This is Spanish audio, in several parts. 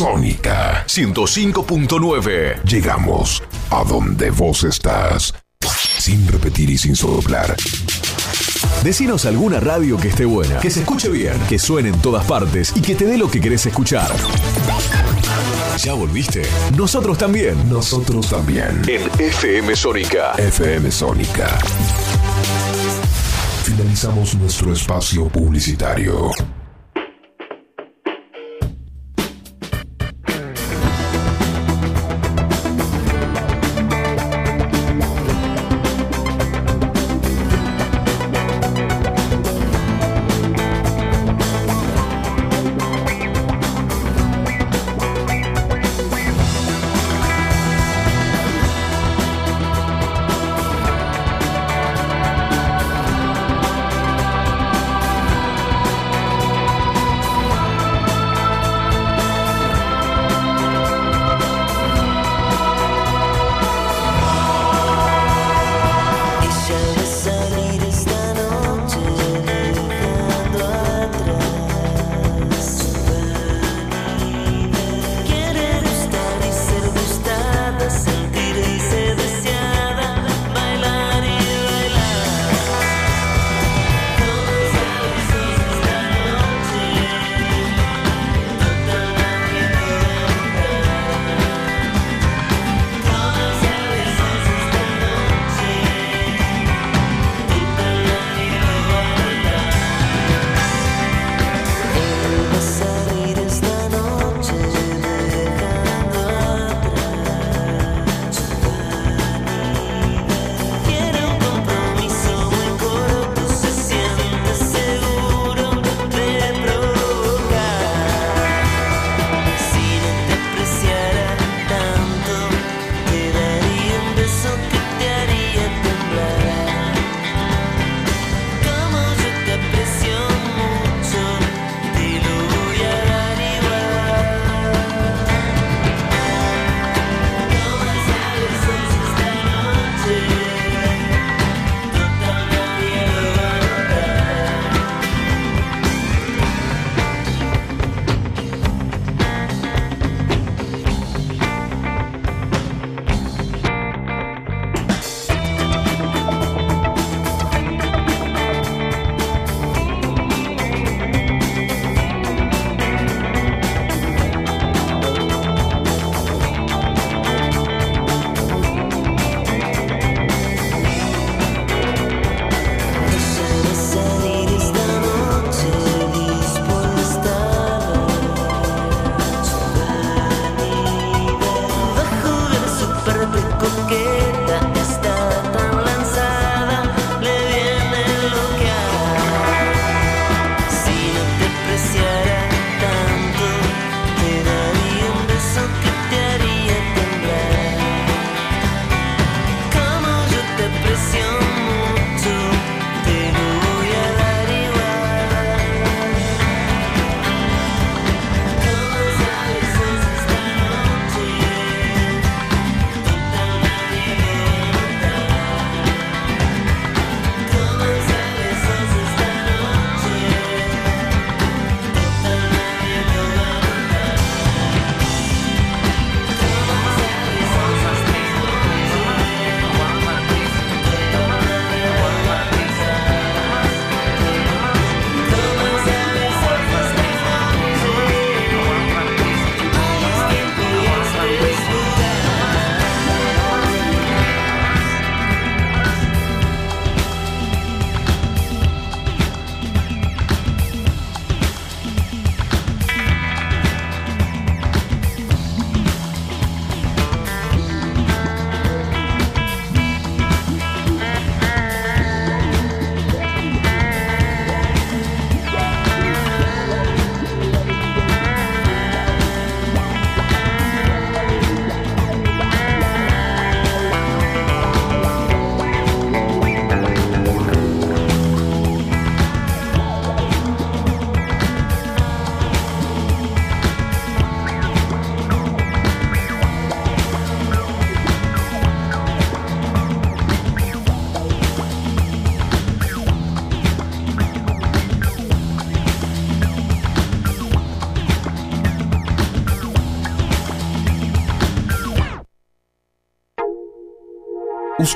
Sónica 105.9. Llegamos a donde vos estás. Sin repetir y sin soplar. Decinos alguna radio que esté buena, que se escuche bien, que suene en todas partes y que te dé lo que querés escuchar. ¿Ya volviste? Nosotros también. Nosotros también. En FM Sónica. FM Sónica. Finalizamos nuestro espacio publicitario.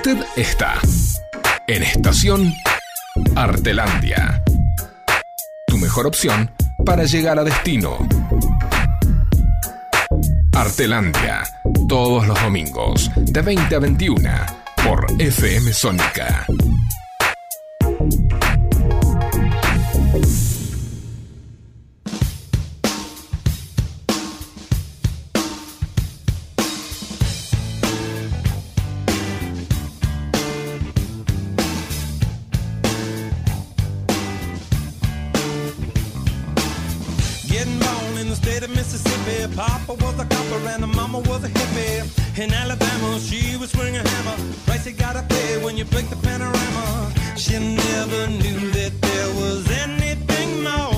Usted está en estación Artelandia. Tu mejor opción para llegar a destino. Artelandia, todos los domingos, de 20 a 21, por FM Sónica. In Alabama, she was swinging a hammer. Price you gotta pay when you break the panorama. She never knew that there was anything more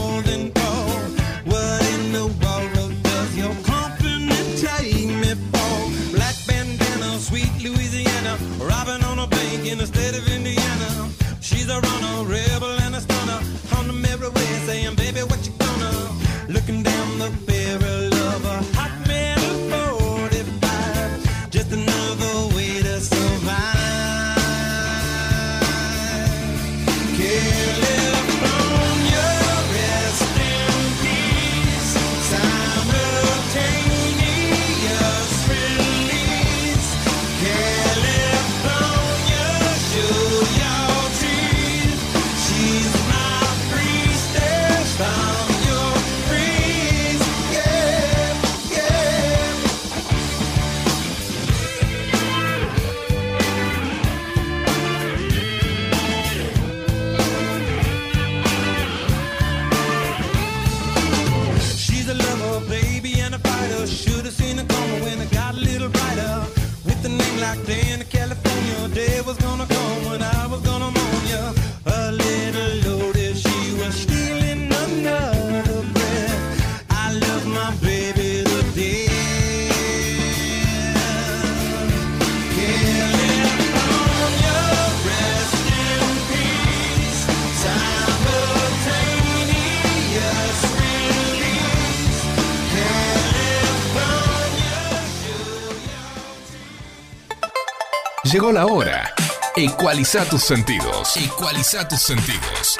Llegó la hora. Ecualiza tus sentidos. Ecualiza tus sentidos.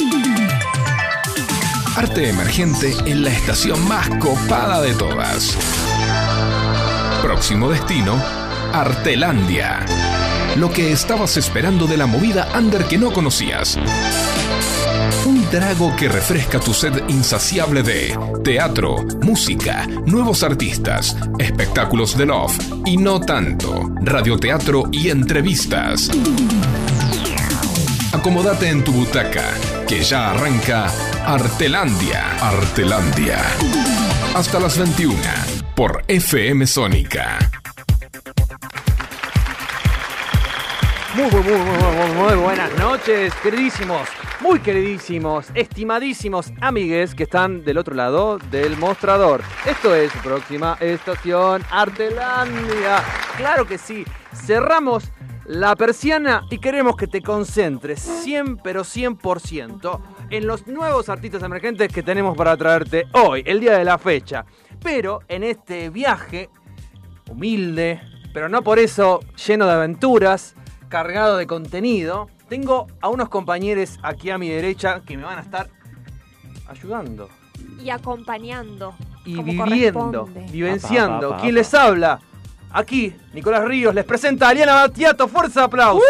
Arte emergente en la estación más copada de todas. Próximo destino, Artelandia. Lo que estabas esperando de la movida under que no conocías. Un trago que refresca tu sed insaciable de teatro, música, nuevos artistas, espectáculos de love y no tanto, radioteatro y entrevistas. Acomódate en tu butaca, que ya arranca Artelandia. Artelandia. Hasta las 21 por FM Sónica. Muy, buenas noches, queridísimos, muy queridísimos, estimadísimos amigues que están del otro lado del mostrador. Esto es próxima estación Artelandia. Claro que sí, cerramos la persiana y queremos que te concentres 100 pero 100% en los nuevos artistas emergentes que tenemos para traerte hoy, el día de la fecha. Pero en este viaje humilde, pero no por eso lleno de aventuras, cargado de contenido. Tengo a unos compañeros aquí a mi derecha que me van a estar ayudando y acompañando. y como viviendo, vivenciando. Apa, apa, ¿Quién apa. les habla? Aquí, Nicolás Ríos les presenta a Aliana Batiato. Fuerza de aplauso.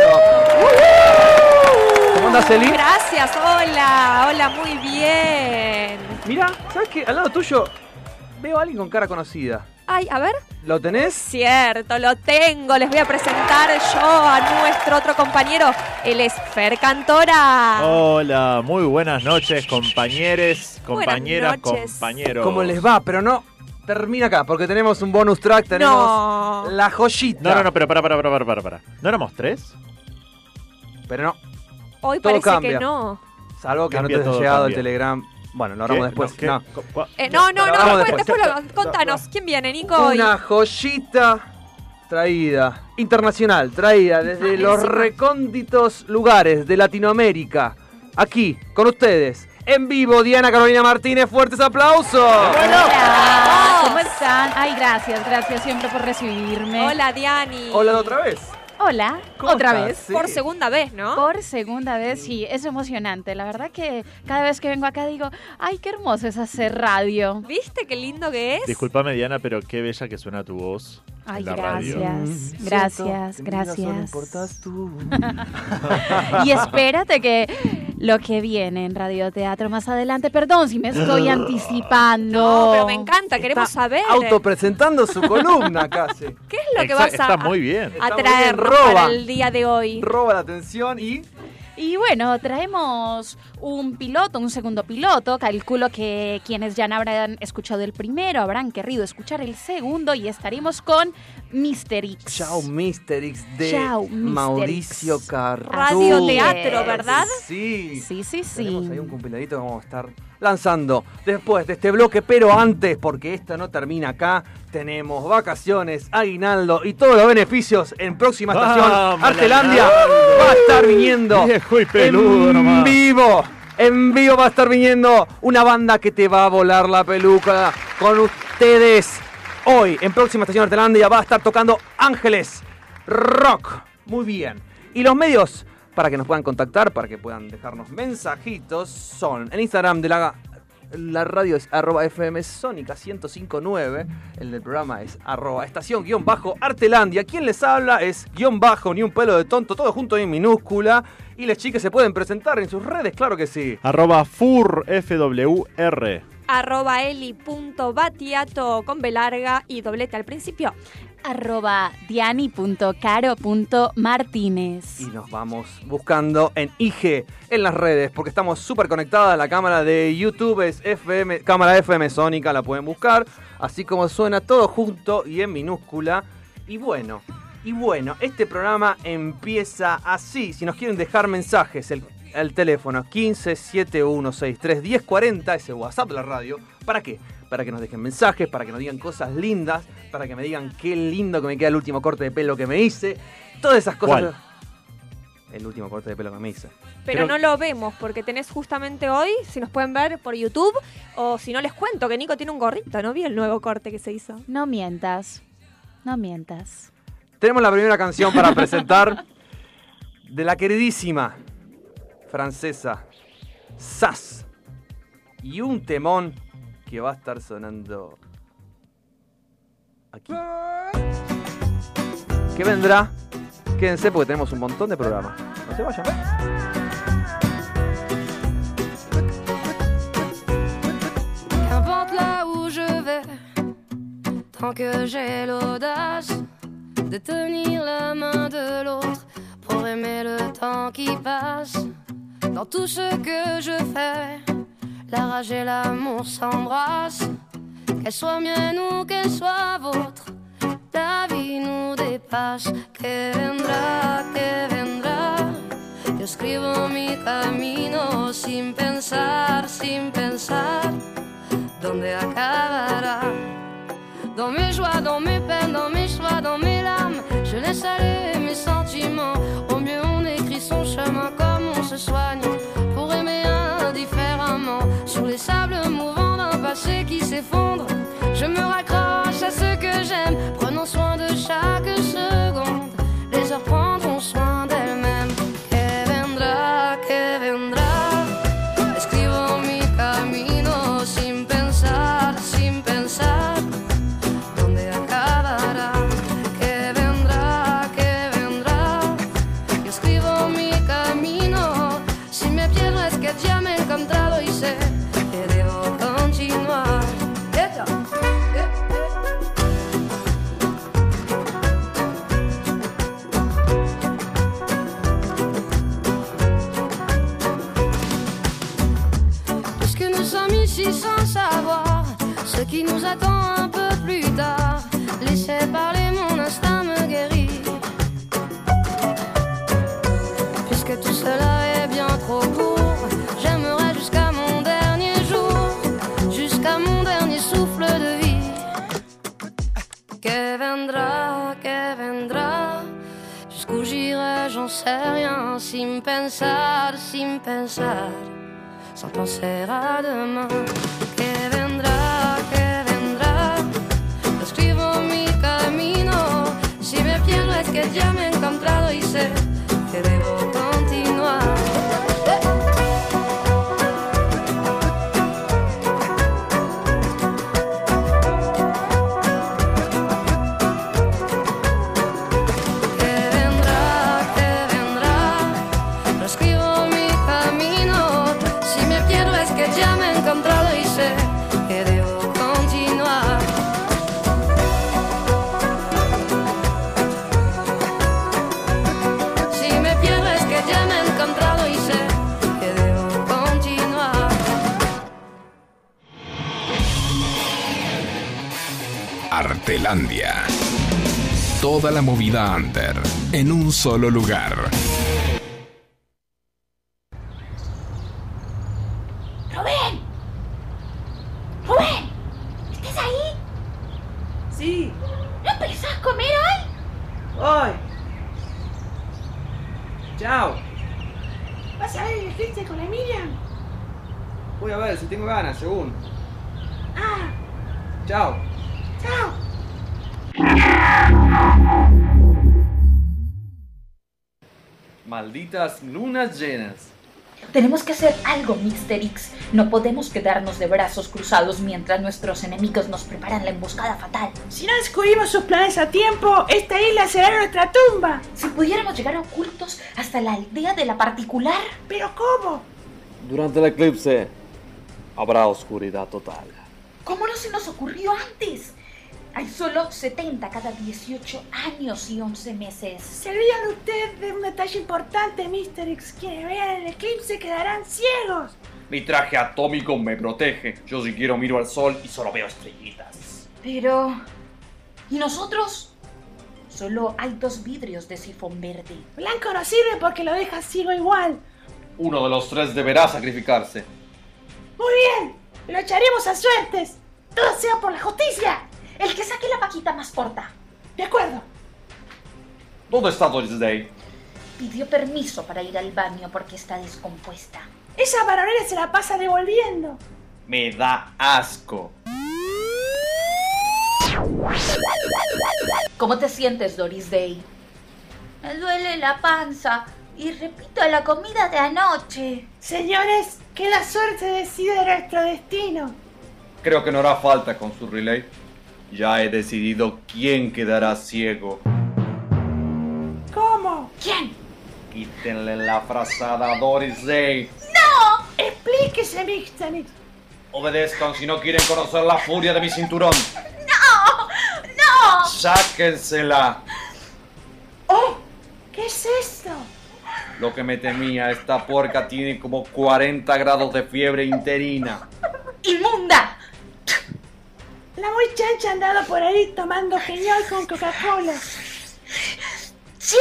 ¿Cómo andás, Eli? Gracias, hola, hola, muy bien. Mira, ¿sabes qué? Al lado tuyo veo a alguien con cara conocida. Ay, a ver. ¿Lo tenés? Cierto, lo tengo. Les voy a presentar yo a nuestro otro compañero. Él es Fer Cantora. Hola, muy buenas noches, compañeros, compañeras, noches. compañeros. ¿Cómo les va? Pero no termina acá, porque tenemos un bonus track, tenemos No. la joyita. No, no, no, pero para, para, para, para, para. ¿No éramos tres? Pero no, Hoy todo parece cambia. que no. salvo que Cambia no te haya llegado cambia. el telegram. Bueno, lo hablamos después. No. Eh, no, no, no, después, después. después lo- contanos. ¿Quién viene, Nico? Una joyita traída, internacional, traída desde Ah, los recónditos lugares de Latinoamérica. Aquí, con ustedes, en vivo, Diana Carolina Martínez, fuertes aplausos. Hola, ¿cómo están? Ay, gracias, gracias siempre por recibirme. Hola, Diani. Hola de otra vez. Hola, ¿Cómo otra estás? vez. Sí. Por segunda vez, ¿no? Por segunda vez, sí, es emocionante. La verdad que cada vez que vengo acá digo, ay, qué hermoso es hacer radio. ¿Viste qué lindo que es? Disculpame, Diana, pero qué bella que suena tu voz Ay, en la radio. gracias, gracias, gracias. importas tú. Y espérate que lo que viene en radioteatro más adelante, perdón si me estoy anticipando. No, pero me encanta, queremos Está saber. Autopresentando su columna casi. ¿Qué es lo que Exa- vas a, está muy bien. a Está muy traer bien, roba. para el día de hoy? Roba la atención y Y bueno, traemos un piloto, un segundo piloto. Calculo que quienes ya no habrán escuchado el primero habrán querido escuchar el segundo y estaremos con Mr. X. Chao Mister X de Chao. Mauricio. Cartú. Radio teatro. ¿verdad? Sí. Sí, sí, sí. Tenemos ahí un compiladito que vamos a estar lanzando después de este bloque, pero antes, porque esta no termina acá, tenemos vacaciones, aguinaldo y todos los beneficios en próxima estación. Vamos, Artelandia va a estar viniendo Viejo y peludo en nomás. vivo. En vivo va a estar viniendo una banda que te va a volar la peluca con ustedes. Hoy, en próxima estación Artelandia, va a estar tocando Ángeles Rock. Muy bien. Y los medios para que nos puedan contactar, para que puedan dejarnos mensajitos, son en Instagram de la, la radio es arroba FM Sónica 1059. El del programa es arroba estación guion bajo Artelandia. Quien les habla es guion bajo, ni un pelo de tonto, todo junto en minúscula. Y las chicas se pueden presentar en sus redes, claro que sí. Arroba FurFWR. Arroba eli.batiato con B larga y doblete al principio. Arroba diani.caro.martínez. Y nos vamos buscando en IG, en las redes, porque estamos súper conectadas. La cámara de YouTube es FM, cámara FM Sónica, la pueden buscar. Así como suena todo junto y en minúscula. Y bueno, y bueno, este programa empieza así. Si nos quieren dejar mensajes, el, el teléfono 1571631040, ese WhatsApp de la radio. ¿Para qué? Para que nos dejen mensajes, para que nos digan cosas lindas, para que me digan qué lindo que me queda el último corte de pelo que me hice. Todas esas cosas. ¿Cuál? El último corte de pelo que me hice. Pero Creo- no lo vemos porque tenés justamente hoy, si nos pueden ver por YouTube, o si no les cuento que Nico tiene un gorrito, ¿no vi el nuevo corte que se hizo? No mientas. No mientas. Tenemos la primera canción para presentar de la queridísima francesa Sass. Y un temón que va a estar sonando aquí. ¿Qué vendrá? Quédense porque tenemos un montón de programas. No se vayan. Tant que j'ai l'audace de tenir la main de l'autre pour aimer le temps qui passe. Dans tout ce que je fais, la rage et l'amour s'embrassent. Qu'elle soit mienne ou qu'elle soit vôtre, la vie nous dépasse. Que vendrá, que vendrá. Yo escribo mi camino sin pensar, sin pensar dónde acabará? Dans mes joies, dans mes peines, dans mes choix, dans mes larmes, je laisse aller Artelandia. Toda la movida under en un solo lugar. Malditas lunas llenas. Tenemos que hacer algo, Mr. X. No podemos quedarnos de brazos cruzados mientras nuestros enemigos nos preparan la emboscada fatal. Si no descubrimos sus planes a tiempo, esta isla será nuestra tumba. Si pudiéramos llegar ocultos hasta la aldea de la particular. ¿Pero cómo? Durante el eclipse habrá oscuridad total. ¿Cómo no se nos ocurrió antes? Hay solo 70 cada 18 años y 11 meses. Se olvidan usted de un detalle importante, Mr. X. Quienes vean el eclipse quedarán ciegos. Mi traje atómico me protege. Yo si quiero miro al sol y solo veo estrellitas. Pero... ¿Y nosotros? Solo hay dos vidrios de sifón verde. Blanco no sirve porque lo deja ciego igual. Uno de los tres deberá sacrificarse. Muy bien, lo echaremos a suertes. Todo sea por la justicia. El que saque la paquita más corta. De acuerdo. ¿Dónde está Doris Day? Pidió permiso para ir al baño porque está descompuesta. Esa varonera se la pasa devolviendo. Me da asco. ¿Cómo te sientes, Doris Day? Me duele la panza y repito la comida de anoche. Señores, que la suerte decide nuestro destino. Creo que no hará falta con su relay. Ya he decidido quién quedará ciego. ¿Cómo? ¿Quién? Quítenle la frazada a Doris Day. ¡No! Explíquese, Mr. X. Obedezcan si no quieren conocer la furia de mi cinturón. ¡No! ¡No! Sáquensela. ¡Oh! ¿Qué es esto? Lo que me temía, esta puerca tiene como 40 grados de fiebre interina. La muy chancha ha andado por ahí tomando genial con Coca-Cola. Sí.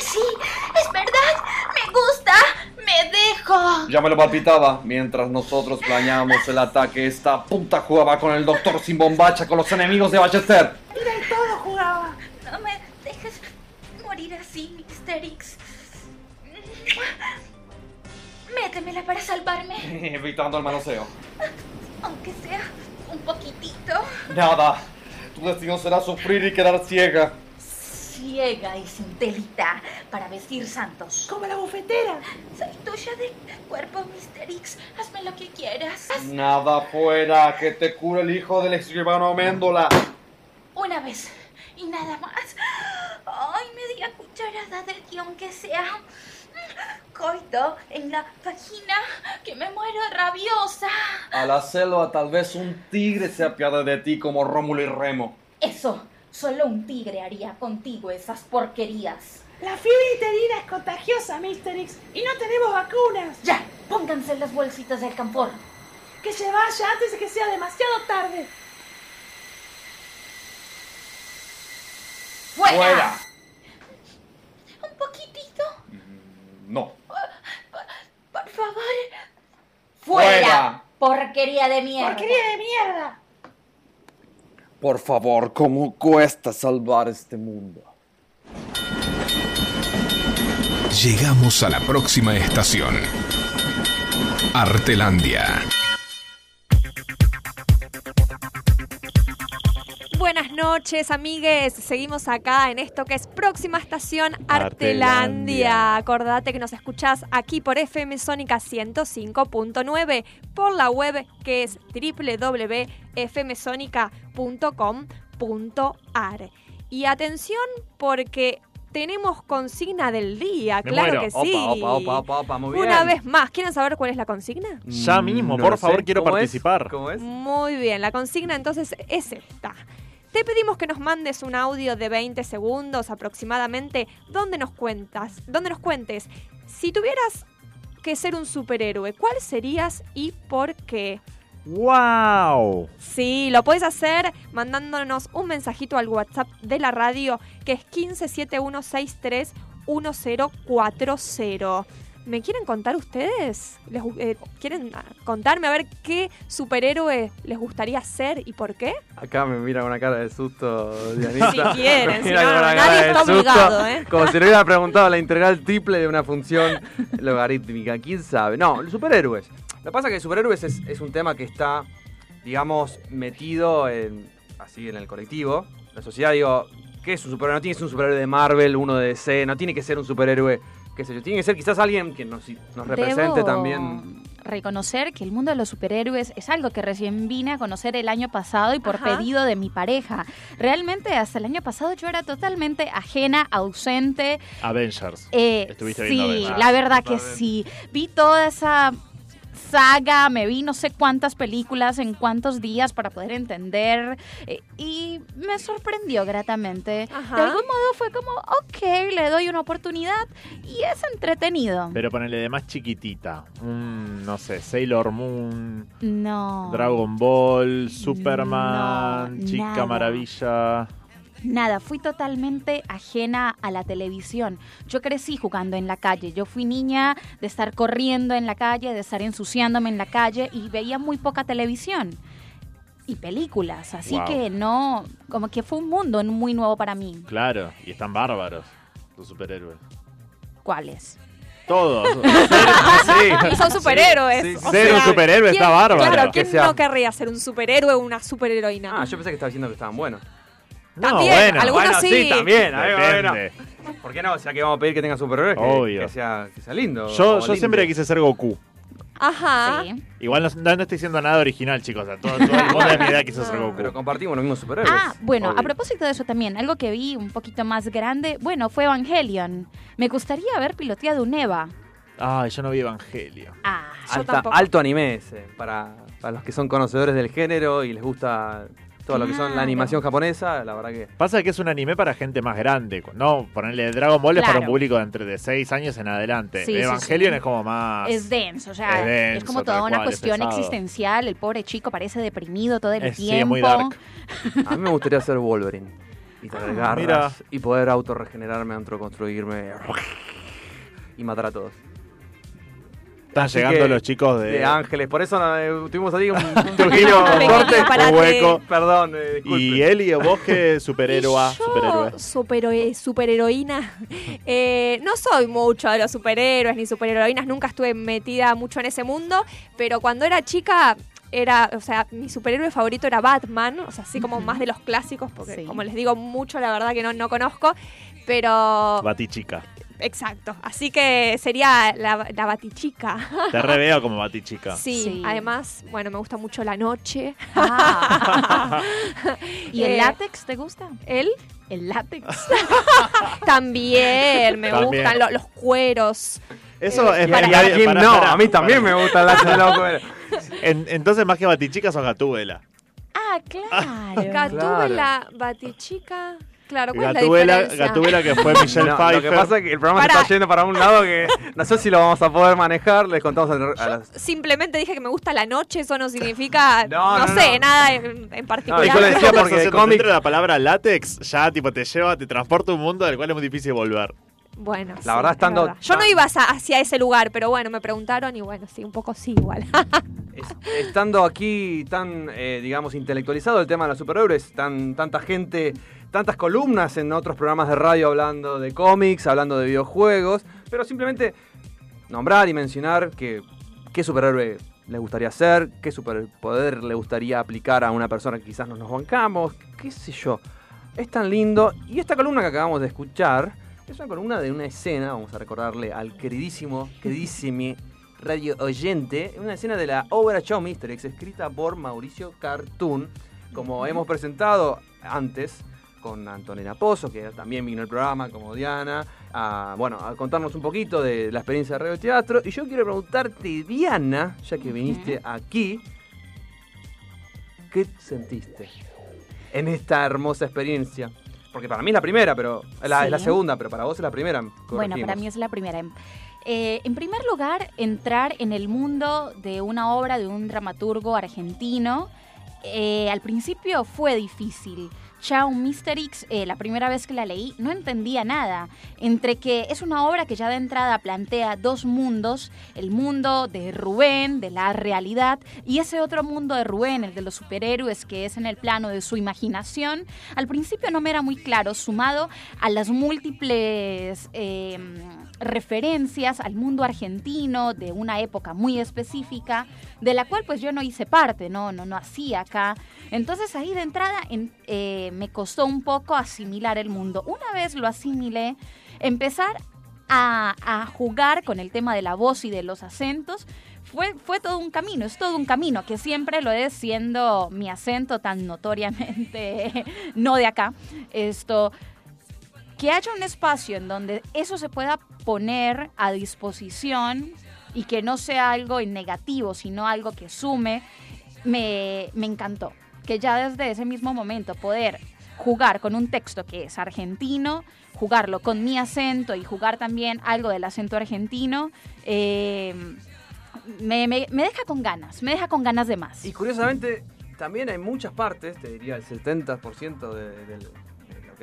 Sí, es verdad. Me gusta. Me dejo. Ya me lo palpitaba. Mientras nosotros planeamos el ataque, esta puta jugaba con el doctor sin bombacha con los enemigos de Ballester. Mira, y todo jugaba. No me dejes morir así, Mr. X. Métemela para salvarme, Evitando el manoseo. Aunque sea un poquitito. Nada. Tu destino será sufrir y quedar ciega. Ciega y sin telita para vestir santos. Como la bufetera. Soy tuya de cuerpo, Mr. X. Hazme lo que quieras. Nada fuera que te cure el hijo del escribano Améndola. Una vez y nada más. Ay, media cucharada del guion que sea. Coito en la vagina, que me muero rabiosa. Al hacerlo, tal vez un tigre se apiade de ti como Rómulo y Remo. Eso, solo un tigre haría contigo esas porquerías. La fiebre interina es contagiosa, Mr. X, y no tenemos vacunas. Ya, pónganse las bolsitas del campor. Que se vaya antes de que sea demasiado tarde. ¡Fuera! ¡Fuera! Un poquitito, No. por favor. ¡Fuera! Porquería de mierda. ¡Porquería de mierda! Por favor, ¿cómo cuesta salvar este mundo? Llegamos a la próxima estación. Artelandia. Noches, amigues. Seguimos acá en esto que es próxima estación Artelandia. Artelandia. Acordate que nos escuchás aquí por FM Sónica 105.9, por la web que es www.fmsonica.com.ar. Y atención porque tenemos consigna del día, Me claro muero. que sí. Opa, opa, opa, opa, opa, muy bien. Una vez más, ¿quieren saber cuál es la consigna? Ya mismo, No por favor, sé. quiero ¿Cómo es? participar. ¿Cómo es? Muy bien, la consigna entonces es esta. Te pedimos que nos mandes un audio de 20 segundos aproximadamente donde nos cuentas, donde nos cuentes si tuvieras que ser un superhéroe, ¿cuál serías y por qué? ¡Wow! Sí, lo puedes hacer mandándonos un mensajito al WhatsApp de la radio que es 1571631040. ¿Me quieren contar ustedes? ¿Les gu- eh, ¿Quieren ah, contarme a ver qué superhéroe les gustaría ser y por qué? Acá me mira con una cara de susto, Dianita. Si quieren, si no, nadie está susto, obligado, ¿eh? Como si le hubiera preguntado la integral triple de una función logarítmica. ¿Quién sabe? No, los superhéroes. Lo que pasa es que superhéroes es, es un tema que está, digamos, metido en, así en el colectivo. La sociedad, digo, ¿qué es un superhéroe? No tiene que ser un superhéroe de Marvel, uno de DC, no tiene que ser un superhéroe, qué sé yo. Tiene que ser quizás alguien que nos, nos represente Debo también. reconocer que el mundo de los superhéroes es algo que recién vine a conocer el año pasado y por Ajá. pedido de mi pareja. Realmente hasta el año pasado yo era totalmente ajena, ausente. Avengers. Eh, Estuviste viendo sí, Avengers. la verdad que sí. Vi toda esa saga, me vi no sé cuántas películas en cuántos días para poder entender eh, y me sorprendió gratamente. Ajá. De algún modo fue como, ok, le doy una oportunidad y es entretenido. Pero ponele de más chiquitita. Un, no sé, Sailor Moon, No. Dragon Ball, Superman, No, Chica nada. Maravilla. Nada, fui totalmente ajena a la televisión. Yo crecí jugando en la calle. Yo fui niña de estar corriendo en la calle, de estar ensuciándome en la calle y veía muy poca televisión y películas. Así Wow. que no, como que fue un mundo muy nuevo para mí. Claro, y están bárbaros los superhéroes. ¿Cuáles? Todos. Y son superhéroes. sí, sí. o Ser un superhéroe ¿quién- está bárbaro. Claro, ¿quién no querría ser un superhéroe o una superheroína? Ah, yo pensé que estaba diciendo que estaban buenos. No, También, bueno. algunos Bueno, sí. también. a ver, bueno. ¿Por qué no? O sea, que vamos a pedir que tenga superhéroes. que- Obvio. Que, sea, que sea lindo. Yo, o yo lindo. siempre quise ser Goku. Ajá. Sí. Igual no, no- no estoy diciendo nada original, chicos. O sea, todo, todo el mundo de mi edad quiso ser Goku. Pero compartimos los mismos superhéroes. Ah, bueno, obvio. a propósito de eso también, algo que vi un poquito más grande, bueno, fue Evangelion. Me gustaría haber piloteado un Eva. Ay, yo no vi Evangelio. Ah, yo Alta- tampoco. alto anime ese. Para, para los que son conocedores del género y les gusta todo lo que son la animación japonesa, la verdad que. Pasa que es un anime para gente más grande. No, ponerle Dragon Ball es para un público de entre de 6 años en adelante. Sí, sí, Evangelion sí. es como más. Es denso, o sea, Es es, denso, como tal toda una cual, es cuestión pesado. existencial. El pobre chico parece deprimido todo el Es- sí, es tiempo. muy dark. A mí me gustaría ser Wolverine. Y tener Ah, garras. mira. Y poder autorregenerarme, autoconstruirme. Y matar a todos. Están Así llegando que- los chicos de. De ángeles. Por eso eh, tuvimos ahí un, un pequeño corte. un hueco. Perdón, eh. Y Eli, vos que yo, superhéroe. superhero- superheroína. Eh, no soy mucho de los superhéroes ni superheroínas, nunca estuve metida mucho en ese mundo, pero cuando era chica era, o sea, mi superhéroe favorito era Batman, o sea, así como más de los clásicos, porque Sí. como les digo mucho, la verdad que no, no conozco, pero Batichica. Exacto, así que sería la, la batichica. Te reveo como Batichica. Sí, Sí. además, bueno, me gusta mucho la noche. Ah. ¿Y el Eh, látex te gusta? ¿Él? El látex. También, me También. gustan lo- los cueros. Eso Eh, es para- no, para- a mí también me gusta la de loco. En- entonces, más que Batichica, sos Gatúbela. Ah, claro. Gatúbela, Batichica. Claro, ¿cuál es la que fue Michelle No, Pfeiffer. lo que pasa es que el programa se Para. está yendo para un lado que no sé si lo vamos a poder manejar. Les contamos a, a las. Simplemente dije que me gusta la noche, eso no significa, No, no, no, sé, no. nada en, en particular. yo le decía porque de cómic- dentro de la palabra látex ya tipo te lleva, te transporta a un mundo del cual es muy difícil volver. Bueno, La sí, verdad, es estando verdad. Yo no iba hacia, hacia ese lugar, pero bueno, me preguntaron y bueno, sí, un poco sí igual. Es- estando aquí tan, eh, digamos, intelectualizado el tema de los superhéroes, tan, tanta gente, tantas columnas en otros programas de radio hablando de cómics, hablando de videojuegos, pero simplemente nombrar y mencionar que qué superhéroe le gustaría ser, qué superpoder le gustaría aplicar a una persona que quizás no nos bancamos, qué sé yo. Es tan lindo. Y esta columna que acabamos de escuchar es una columna de una escena, vamos a recordarle al queridísimo, queridísimo radio oyente, una escena de la obra Show Mystery, escrita por Mauricio Cartoon, como hemos presentado antes con Antonella Pozo, que también vino al programa como Diana, a, bueno, a contarnos un poquito de la experiencia de radio teatro. Y yo quiero preguntarte, Diana, ya que viniste aquí, ¿qué sentiste en esta hermosa experiencia? Porque para mí es la primera, pero la, es la segunda, pero para vos es la primera. Bueno, para mí es la primera. Eh, en primer lugar, entrar en el mundo de una obra de un dramaturgo argentino. eh, al principio fue difícil. Chao Mr. X, eh, la primera vez que la leí, no entendía nada. Entre que es una obra que ya de entrada plantea dos mundos, el mundo de Rubén, de la realidad, y ese otro mundo de Rubén, el de los superhéroes, que es en el plano de su imaginación, al principio no me era muy claro, sumado a las múltiples... eh, referencias al mundo argentino de una época muy específica, de la cual pues yo no hice parte, no, no, no hacía acá. Entonces ahí de entrada en- eh, me costó un poco asimilar el mundo. Una vez lo asimilé, empezar a, jugar con el tema de la voz y de los acentos. Fue, fue todo un camino, es todo un camino, que siempre lo es siendo mi acento tan notoriamente no de acá. Esto, que haya un espacio en donde eso se pueda poner a disposición y que no sea algo en negativo, sino algo que sume, me, me encantó. Que ya desde ese mismo momento poder jugar con un texto que es argentino, jugarlo con mi acento y jugar también algo del acento argentino, eh, me, me- deja con ganas, me deja con ganas de más. Y curiosamente, también hay muchas partes, te diría el 70% de, de-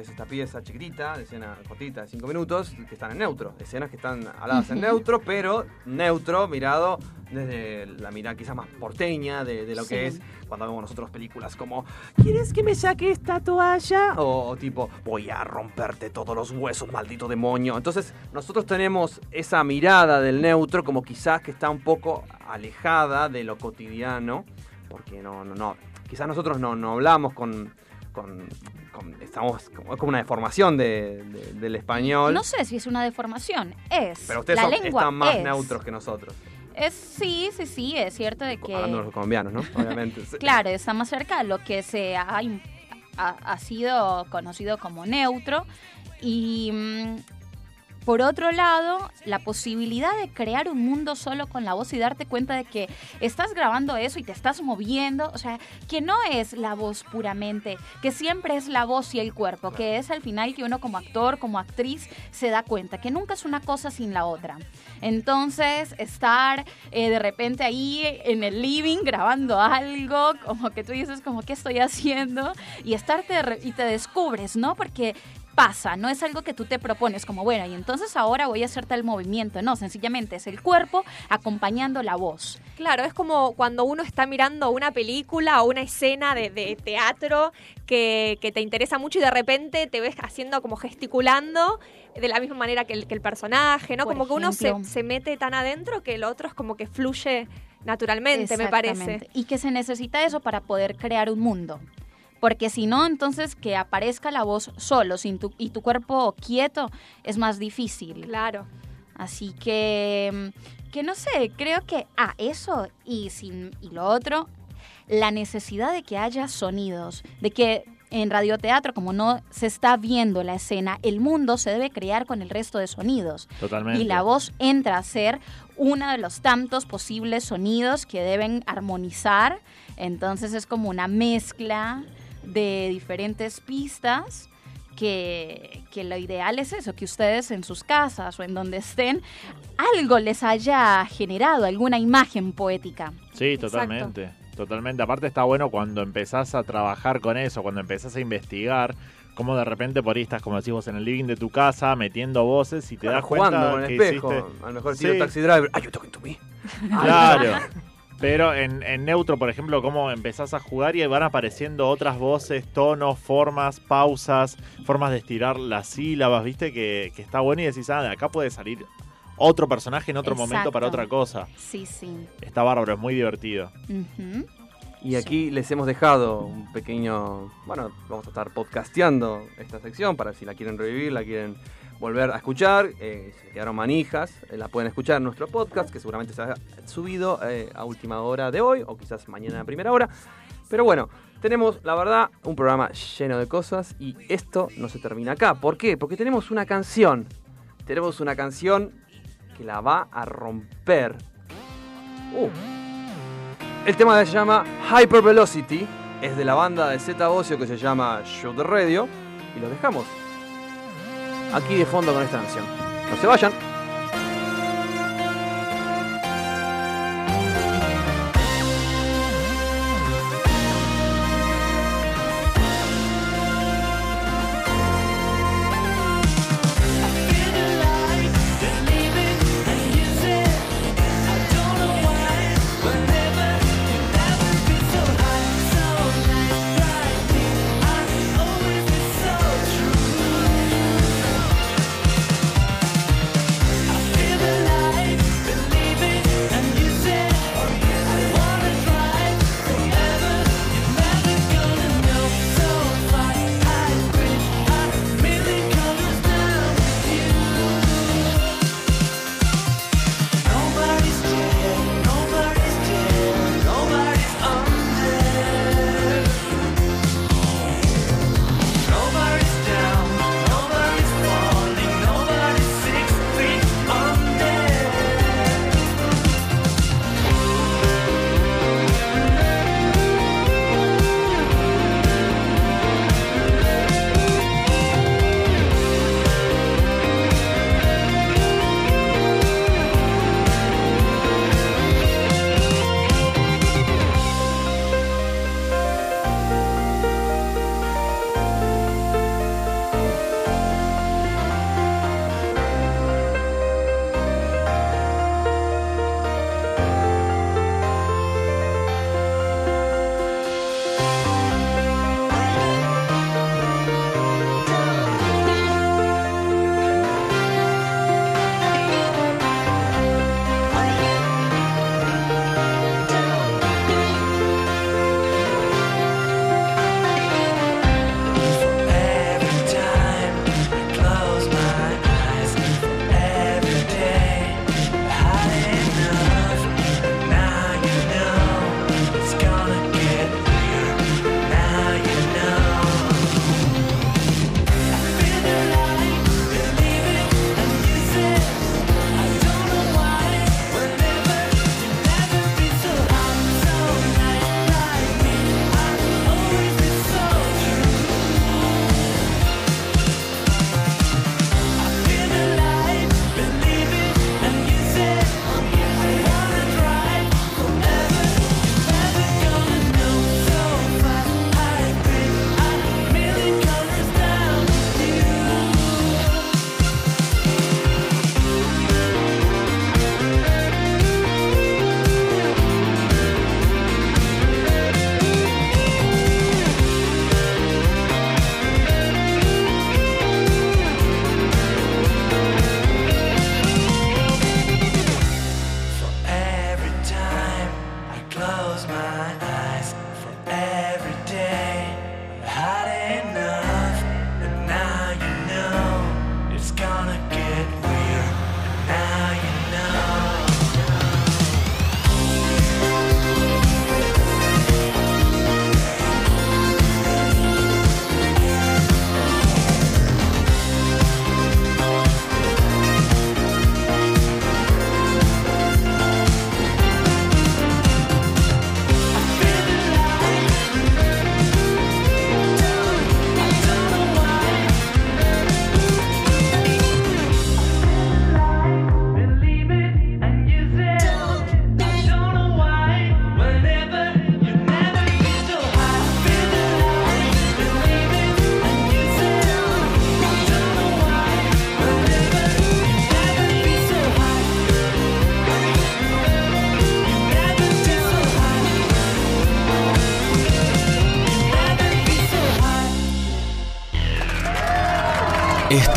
es esta pieza chiquitita, de escena cortita de 5 minutos, que están en neutro. Escenas que están habladas en neutro, pero neutro mirado desde la mirada quizás más porteña de, de lo Sí. que es cuando vemos nosotros películas como ¿Quieres que me saque esta toalla? O, o tipo, voy a romperte todos los huesos, maldito demonio. Entonces, nosotros tenemos esa mirada del neutro como quizás que está un poco alejada de lo cotidiano, porque no, no, no. Quizás nosotros no, no hablamos con- estamos como, es como una deformación de- de- del español. No sé si es una deformación, es. pero ustedes la son- lengua están más es. neutros que nosotros. Es, sí, sí, sí, es cierto de Hablando de que... los colombianos, ¿no? Obviamente. Claro, está más cerca de lo que se ha, ha, ha sido conocido como neutro. Y mm, por otro lado, la posibilidad de crear un mundo solo con la voz y darte cuenta de que estás grabando eso y te estás moviendo, o sea, que no es la voz puramente, que siempre es la voz y el cuerpo, que es al final que uno como actor, como actriz, se da cuenta, que nunca es una cosa sin la otra. Entonces, estar eh, de repente ahí en el living grabando algo, como que tú dices, como, ¿qué estoy haciendo? Y y te descubres, ¿no? Porque pasa, no es algo que tú te propones como, bueno, y entonces ahora voy a hacer tal movimiento, no, sencillamente es el cuerpo acompañando la voz. Claro, es como cuando uno está mirando una película o una escena de, de teatro que, que te interesa mucho y de repente te ves haciendo como gesticulando de la misma manera que el, que el personaje, ¿no? Por como que uno se, se mete tan adentro que el otro es como que fluye naturalmente, me parece. Y que se necesita eso para poder crear un mundo. Porque si no, entonces que aparezca la voz solo sin tu, y tu cuerpo quieto es más difícil. Claro. Así que, mm, que no sé, creo que, ah, eso y, sin, y lo otro, la necesidad de que haya sonidos, de que en radioteatro, como no se está viendo la escena, el mundo se debe crear con el resto de sonidos. Totalmente. Y la voz entra a ser uno de los tantos posibles sonidos que deben armonizar. Entonces es como una mezcla de diferentes pistas. Que, que lo ideal es eso, que ustedes en sus casas o en donde estén, algo les haya generado, alguna imagen poética. Sí, totalmente. Totalmente. Aparte está bueno cuando empezás a trabajar con eso, cuando empezás a investigar, como de repente por ahí estás, como decís vos, en el living de tu casa, metiendo voces y te Claro, das jugando cuenta con el que espejo. hiciste- A lo mejor tiro Sí. taxi driver. Ay, you talking to me. Claro. Pero en, en neutro, por ejemplo, cómo empezás a jugar y van apareciendo otras voces, tonos, formas, pausas, formas de estirar las sílabas, ¿viste? Que, que está bueno y decís, ah, de acá puede salir otro personaje en otro momento para otra cosa. Sí, sí. Está bárbaro, es muy divertido. Y aquí les hemos dejado un pequeño. Bueno, vamos a estar podcasteando esta sección para si la quieren revivir, la quieren volver a escuchar. eh, se quedaron manijas, eh, la pueden escuchar en nuestro podcast, que seguramente se ha subido eh, a última hora de hoy, o quizás mañana a primera hora. Pero bueno, tenemos, la verdad, un programa lleno de cosas y esto no se termina acá. ¿Por qué? Porque tenemos una canción. Tenemos una canción que la va a romper. Uh. El tema se llama Hyper Velocity, es de la banda de Z Ocio que se llama Shoot the Radio y los dejamos aquí de fondo con esta canción. No se vayan.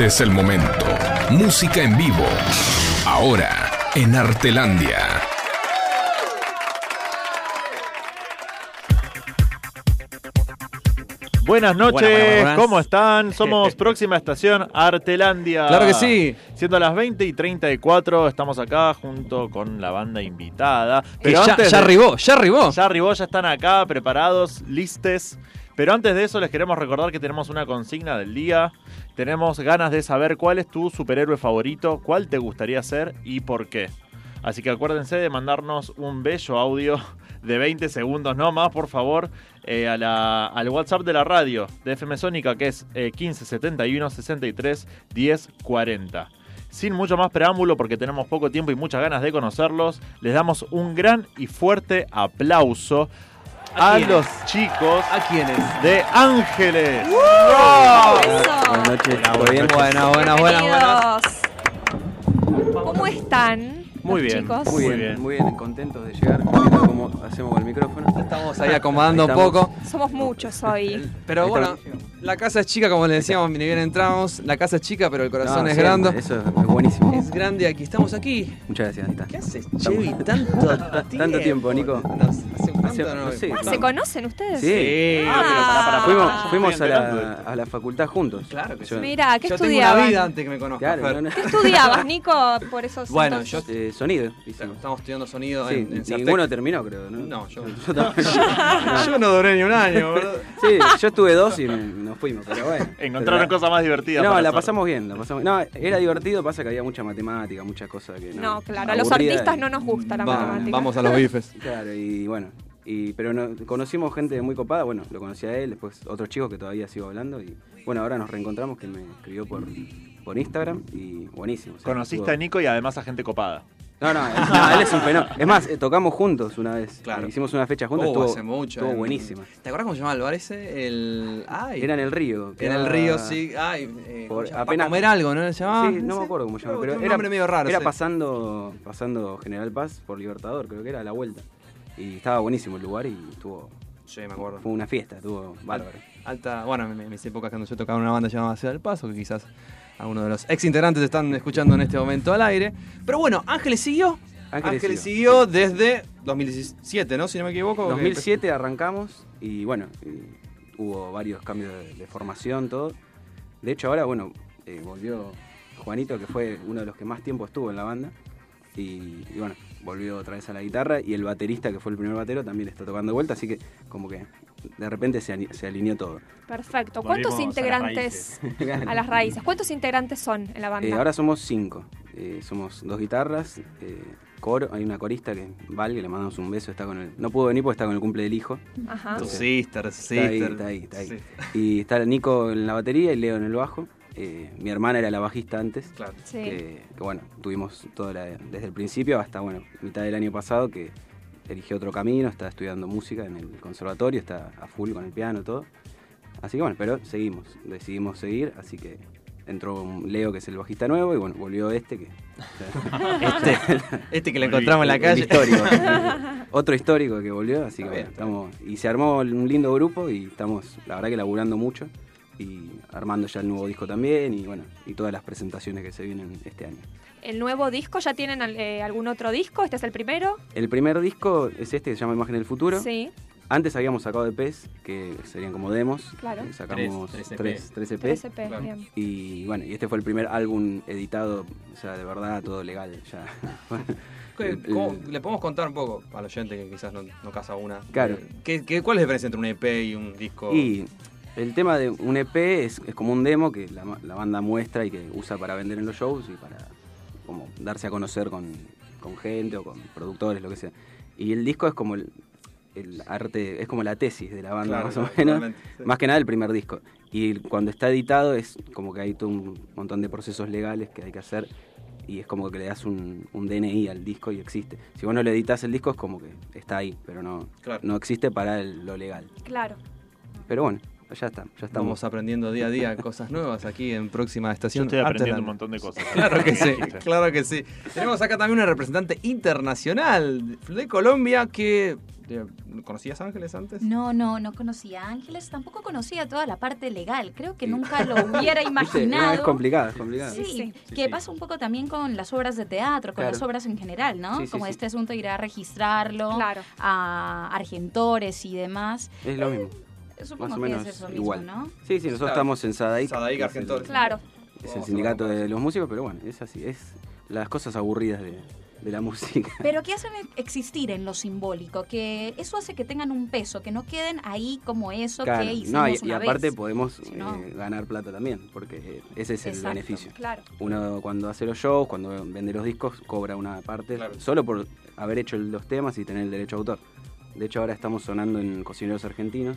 Este es el momento. Música en vivo. Ahora, en Artelandia. Buenas noches, Buenas, buenas, buenas. ¿cómo están? Somos próxima estación Artelandia. Claro que sí. Siendo las 20 y 34, estamos acá junto con la banda invitada. Ya- antes ya de- arribó, ya arribó. Ya arribó, ya están acá, preparados, listes. Pero antes de eso les queremos recordar que tenemos una consigna del día. Tenemos ganas de saber cuál es tu superhéroe favorito, cuál te gustaría ser y por qué. Así que acuérdense de mandarnos un bello audio de 20 segundos, no más, por favor, eh, a la- al WhatsApp de la radio de FM Sónica, que es eh, 1571 63 10 40. Sin mucho más preámbulo, porque tenemos poco tiempo y muchas ganas de conocerlos, les damos un gran y fuerte aplauso ¿A los chicos ¿A quiénes? de Ángeles. Buenas noches. Buenas, buenas, buenas, buenas. Bienvenidos. ¿Cómo están? Muy bien, chicos? Muy bien, bien. muy bien, contentos de llegar, viendo cómo hacemos con el micrófono. Estamos ahí acomodando un Ahí estamos. poco. Somos muchos hoy. Pero bueno, la casa es chica, como le decíamos, ni bien entramos. La casa es chica, pero el corazón No, es sí, grande. Eso es buenísimo. Es grande, aquí estamos aquí. Muchas gracias, Anita. ¿Qué haces, Chevy? Tanto tiempo. Tanto tiempo, Nico. No, ¿Hace Hace- no? no sé. Ah, ¿Se conocen ustedes? Sí. Ah, pero pará, pará, Fuimos, fuimos a la, a la facultad juntos. Claro que sí. Yo- Mira, ¿qué Yo tengo una vida antes que me conozca. Claro, Fer. no, no. ¿Qué estudiabas, Nico? Por eso Bueno, entonces- yo Eh, sonido, hicimos. estamos estudiando sonido Sí, en, en ninguno terminó, creo, ¿no? No, yo- Yo tampoco. Yo no duré ni un año, boludo. Sí, yo estuve dos y nos fuimos, pero bueno. Encontraron Pero- cosas más divertidas. No, para la hacer. pasamos bien, la pasamos No, era divertido, pasa que había mucha matemática, muchas cosas que no. No, claro, a los artistas y- no nos gusta la Va- matemática. vamos a los bifes. Claro, y bueno, y, pero no, conocimos gente muy copada, bueno, lo conocí a él, después otros chicos que todavía sigo hablando y bueno, ahora nos reencontramos que me escribió por, por Instagram y buenísimo. o sea, Conociste estuvo- a Nico y además a gente copada. No, no, él, no, él es un fenómeno. Es más, eh, tocamos juntos una vez. Claro. Hicimos una fecha juntos, Oh, estuvo, hace mucho. estuvo en- buenísima. ¿Te acuerdas cómo se llamaba el bar ese? El... Ay, Era en el río. en el río, sí. Ay, eh, ¿cómo Por- apenas- Para comer algo, ¿no? ¿Se llamaba? Sí, no me acuerdo cómo se llama, Creo pero un era, medio raro. era sí. pasando, pasando General Paz por Libertador, creo que era a la vuelta. Y estaba buenísimo el lugar y estuvo, Sí, me acuerdo. fue una fiesta, estuvo bárbaro. Alta, bueno, en mis épocas cuando yo tocaba una banda llamada Ciudad del Paso, que quizás algunos de los ex integrantes están escuchando en este momento al aire. Pero bueno, Ángeles siguió. Ángeles Ángeles, siguió. siguió desde 2017, ¿no? Si no me equivoco. que 2007 arrancamos y bueno, hubo varios cambios de, de formación, todo. De hecho, ahora, bueno, eh, volvió Juanito, que fue uno de los que más tiempo estuvo en la banda. Y, y bueno, volvió otra vez a la guitarra. Y el baterista, que fue el primer batero, también está tocando de vuelta. Así que, como que de repente se, se alineó todo. Perfecto. ¿Cuántos Volvimos a las integrantes a las raíces? ¿Cuántos integrantes son en la banda? Eh, ahora somos cinco. Eh, somos dos guitarras, eh, coro. Hay una corista que Val, que le mandamos un beso. Está con el, no pudo venir porque está con el cumple del hijo. Ajá. Tu Entonces, sister, Está ahí, sister. está ahí, está ahí. Y está Nico en la batería y Leo en el bajo. Eh, mi hermana era la bajista antes. Claro. Sí. Que, que, bueno, tuvimos todo la- desde el principio hasta bueno, mitad del año pasado que eligió otro camino, está estudiando música en el conservatorio, está a full con el piano, todo. Así que bueno, pero seguimos, decidimos seguir, así que entró un Leo que es el bajista nuevo y bueno, volvió este que Este, este que le encontramos en la calle. histórico. Otro histórico que volvió, así que bueno, estamos. Y se armó un lindo grupo y estamos, la verdad que laburando mucho y armando ya el nuevo disco también y bueno, y todas las presentaciones que se vienen este año. ¿El nuevo disco ya tienen eh, algún otro disco? ¿Este es el primero? El primer disco es este que se llama Imagen del Futuro. Sí, Antes habíamos sacado EPs, que serían como demos. Claro. Eh, Sacamos Tres- tres tres, tres EP. 3 EP, Claro. bien. Y bueno, y este fue el primer álbum editado, o sea, de verdad, todo legal. Ya. ¿Qué- El- cómo- el- ¿Le podemos contar un poco al oyente que quizás no, no casa una? Claro. Eh, ¿Qué, qué, cuál es la diferencia entre un EP y un disco? Y el tema de un EP es, es como un demo que la, la banda muestra y que usa para vender en los shows y para como darse a conocer con, con gente o con productores, lo que sea. Y el disco es como el, el arte, es como la tesis de la banda, Claro, más o menos. sí. Más que nada el primer disco. Y cuando está editado es como que hay todo un montón de procesos legales que hay que hacer y es como que le das un, un DNI al disco y existe. Si vos no le editas el disco es como que está ahí, pero no, Claro. no existe para el- lo legal. Claro. Pero bueno, ya está, ya estamos. Estamos aprendiendo día a día cosas nuevas aquí en próxima Yo estación. estoy aprendiendo Artelan. un montón de cosas. Claro que sí, claro que sí. Tenemos acá también una representante internacional de Colombia que Eh, ¿Conocías Ángeles antes? No, no, no conocía a Ángeles, tampoco conocía toda la parte legal. Creo que nunca lo hubiera imaginado. No, es complicado, es complicado. Sí, Sí. que pasa un poco también con las obras de teatro, con Claro. las obras en general, ¿no? Sí, sí, Como sí. este asunto de ir a registrarlo Claro. a argentores y demás. Es lo mismo. Supongo Más o que menos es eso mismo, igual. ¿no? Sí, sí, nosotros Claro. estamos en Sadaic. Sadaic que es Argentores. Claro. Es el sindicato de los músicos, pero bueno, es así. Es las cosas aburridas de, de la música. Pero que hacen existir en lo simbólico, que eso hace que tengan un peso, que no queden ahí como eso Claro, que hicimos no, y, aparte vez. podemos Si no- eh, ganar plata también, porque ese es el Exacto, beneficio. Claro. Uno cuando hace los shows, cuando vende los discos, cobra una parte Claro. solo por haber hecho los temas y tener el derecho a autor. De hecho, ahora estamos sonando en Cocineros Argentinos,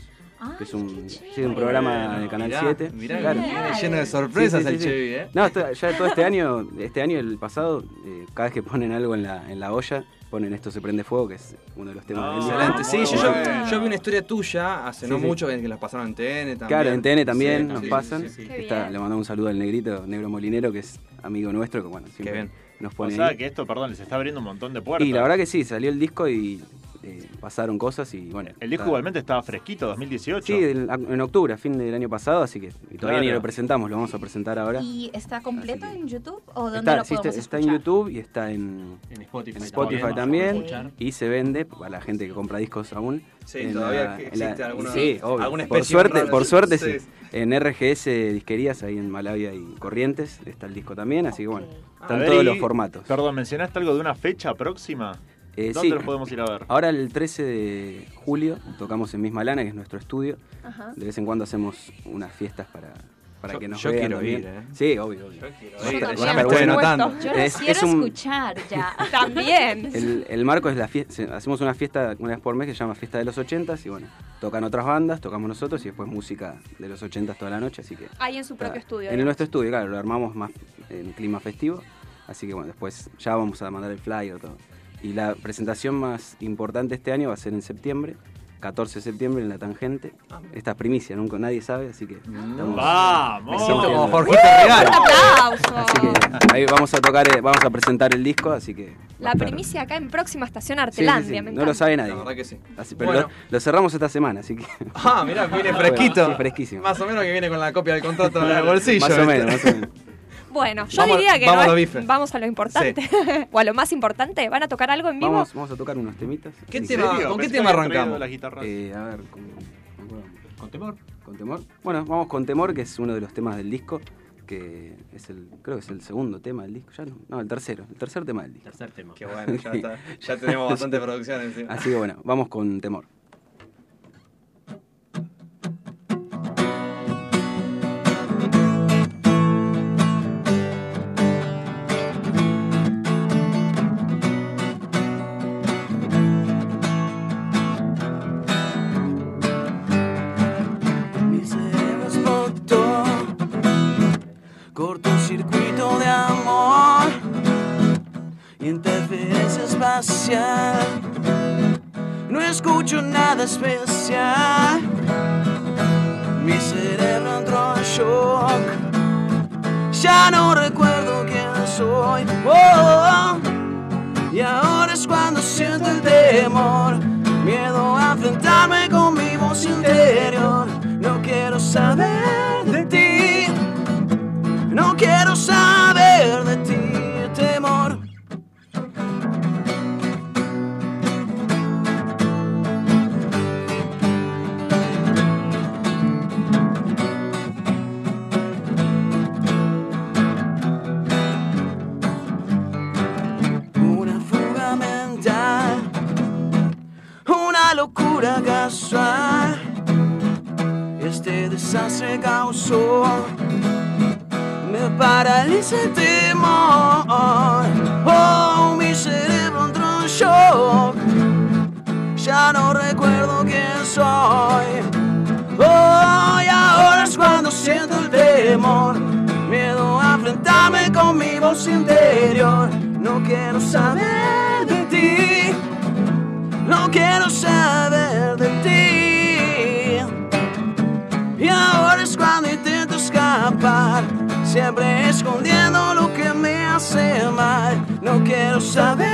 que es un, sí, un programa de Canal Mirá, 7. Mirá, Claro. lleno de sorpresas Sí, sí, el. Chevy, ¿eh? No, ya todo este año, este año el pasado, eh, cada vez que ponen algo en la, en la olla, ponen Esto se prende fuego, que es uno de los temas del disco. Excelente. Sí, yo, yo- bueno. yo vi una historia tuya hace Sí, no sí. mucho que las pasaron en TN también. Claro, en TN también Sí, nos sí, pasan. sí, sí. Qué Está- bien. le mandamos un saludo al negrito, Negro Molinero, que es amigo nuestro, que bueno, siempre bien. nos O pone sea ahí. que esto, perdón, les está abriendo un montón de puertas. Y la verdad que sí, salió el disco y eh, pasaron cosas y bueno. El disco está- igualmente estaba fresquito, 2018. Sí, en octubre, a fin del año pasado, así que y todavía ni lo presentamos, lo vamos a presentar ahora. ¿Y está completo que- en YouTube o dónde Está, lo sí, está, está en? YouTube y está en, En Spotify, en Spotify también. Y se vende para la gente que compra discos aún. Sí, en todavía la- en la- existe alguna- sí, obvio. alguna por suerte, rara. por suerte sí. Sí. En RGS Disquerías, ahí en Malavia y Corrientes, está el disco también, así que bueno, están ver, todos y- los formatos. Perdón, ¿mencionaste algo de una fecha próxima? Eh, ¿Dónde sí. los podemos ir a ver? Ahora el 13 de julio tocamos en Misma Lana, que es nuestro estudio. Ajá. De vez en cuando hacemos unas fiestas para, para Yo- que nos yo vean quiero también. ir, ¿eh? Sí, obvio, obvio. Yo quiero ir. me estoy. Yo lo Es- quiero es un- escuchar ya. También. El, el marco es la fiesta, hacemos una fiesta una vez por mes que se llama Fiesta de los 80 y bueno, tocan otras bandas, tocamos nosotros y después música de los 80 toda la noche, así que... Ahí en su propio está- estudio. En nuestro estudio, claro, lo armamos más en clima festivo, así que bueno, después ya vamos a mandar el flyer, todo. Y la presentación más importante este año va a ser en septiembre, 14 de septiembre en La Tangente. Esta es primicia, nunca nadie sabe, así que... estamos- ¡Vamos! Me siento como Jorgito Regal. Un aplauso. Así que ahí vamos a tocar, eh, vamos a presentar el disco, así que... La primicia acá en próxima estación Sí, sí, sí, Artelandia. me No lo encanta. sabe nadie. La verdad que sí. Así, pero Bueno. lo, lo cerramos esta semana, así que. Ah, mirá, viene fresquito. Sí, fresquísimo. Más o menos que viene con la copia del contrato en el bolsillo. Más o ¿viste? menos, más o menos. Bueno, yo Vamos- diría que vamos no a lo es- bife. vamos a lo importante. o a lo más importante. ¿Van a tocar algo en vivo? Vamos, vamos a tocar unos temitas. ¿Qué ¿En tema- serio? ¿Con qué tema arrancamos? las guitarras. Eh, a ver, ¿con? Con temor. ¿Con temor? Bueno, vamos con temor, que es uno de los temas del disco, que es el, creo que es el segundo tema del disco, ya no, no, el tercero, el tercer tema del disco. Tercer tema. Qué bueno, ya, está. ya tenemos bastante producción encima. Así que bueno, vamos con temor. No escucho nada especial. Mi cerebro entró en shock. Ya no recuerdo quién soy. Oh, y ahora es cuando siento el temor. Miedo a enfrentarme con mi voz interior. No quiero saber locura casual. Este desastre causó, me paraliza el temor. Oh, mi cerebro entró en shock. Ya no recuerdo quién soy. Oh, y ahora es cuando siento el temor. Miedo a enfrentarme con mi voz interior. No quiero saber. No quiero saber de ti. Y ahora es cuando intento escapar. Siempre escondiendo lo que me hace mal. No quiero saber